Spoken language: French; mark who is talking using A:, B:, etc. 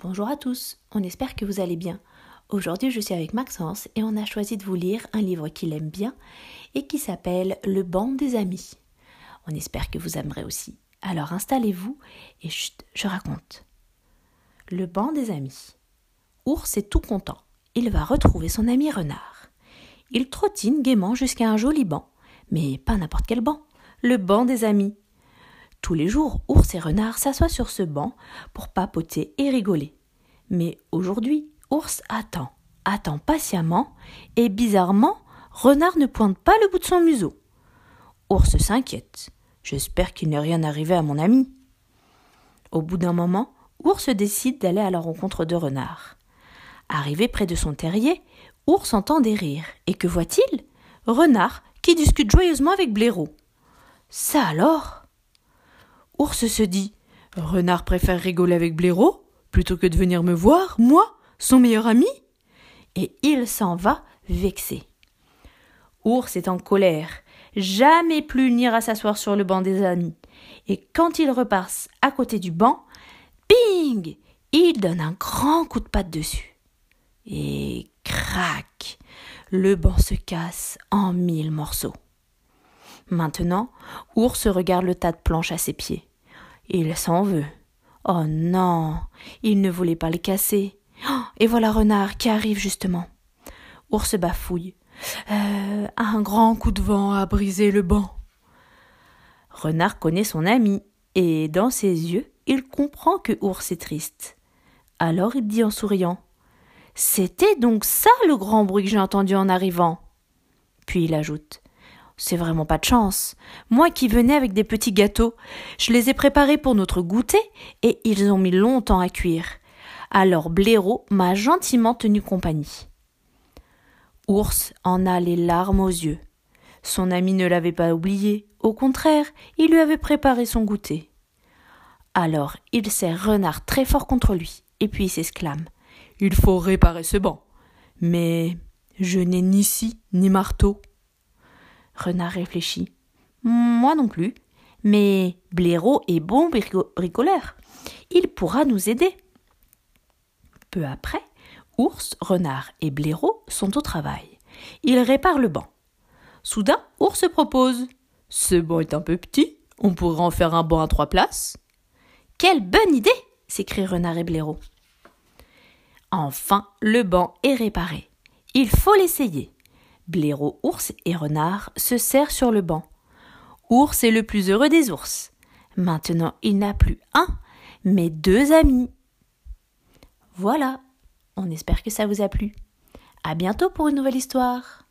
A: Bonjour à tous, on espère que vous allez bien. Aujourd'hui je suis avec Maxence et on a choisi de vous lire un livre qu'il aime bien et qui s'appelle Le banc des amis. On espère que vous aimerez aussi. Alors installez-vous et chut, je raconte. Le banc des amis. Ours est tout content. Il va retrouver son ami renard. Il trottine gaiement jusqu'à un joli banc, mais pas n'importe quel banc, le banc des amis. Tous les jours, ours et renard s'assoient sur ce banc pour papoter et rigoler. Mais aujourd'hui, ours attend, attend patiemment, et bizarrement, renard ne pointe pas le bout de son museau. Ours s'inquiète. J'espère qu'il n'est rien arrivé à mon ami. Au bout d'un moment, ours décide d'aller à la rencontre de renard. Arrivé près de son terrier, ours entend des rires. Et que voit-il? Renard qui discute joyeusement avec blaireau. Ça alors? Ours se dit Renard préfère rigoler avec Blaireau plutôt que de venir me voir, moi, son meilleur ami Et il s'en va vexé. Ours est en colère. Jamais plus n'ira s'asseoir sur le banc des amis. Et quand il repasse à côté du banc, ping Il donne un grand coup de patte dessus. Et crac Le banc se casse en mille morceaux. Maintenant, Ours regarde le tas de planches à ses pieds. Il s'en veut. Oh non, il ne voulait pas les casser. Oh, et voilà Renard qui arrive justement. Ours bafouille. Euh, un grand coup de vent a brisé le banc. Renard connaît son ami, et dans ses yeux, il comprend que Ours est triste. Alors il dit en souriant. C'était donc ça le grand bruit que j'ai entendu en arrivant. Puis il ajoute. C'est vraiment pas de chance. Moi qui venais avec des petits gâteaux, je les ai préparés pour notre goûter et ils ont mis longtemps à cuire. Alors Blaireau m'a gentiment tenu compagnie. Ours en a les larmes aux yeux. Son ami ne l'avait pas oublié, au contraire, il lui avait préparé son goûter. Alors il serre Renard très fort contre lui, et puis s'exclame. Il faut réparer ce banc. Mais je n'ai ni scie ni marteau. Renard réfléchit. Moi non plus. Mais Blaireau est bon bricoleur. Il pourra nous aider. Peu après, Ours, Renard et Blaireau sont au travail. Ils réparent le banc. Soudain, Ours propose. Ce banc est un peu petit. On pourrait en faire un banc à trois places. Quelle bonne idée s'écrient Renard et Blaireau. Enfin, le banc est réparé. Il faut l'essayer. Blaireau, ours et renard se serrent sur le banc. Ours est le plus heureux des ours. Maintenant, il n'a plus un, mais deux amis. Voilà. On espère que ça vous a plu. À bientôt pour une nouvelle histoire.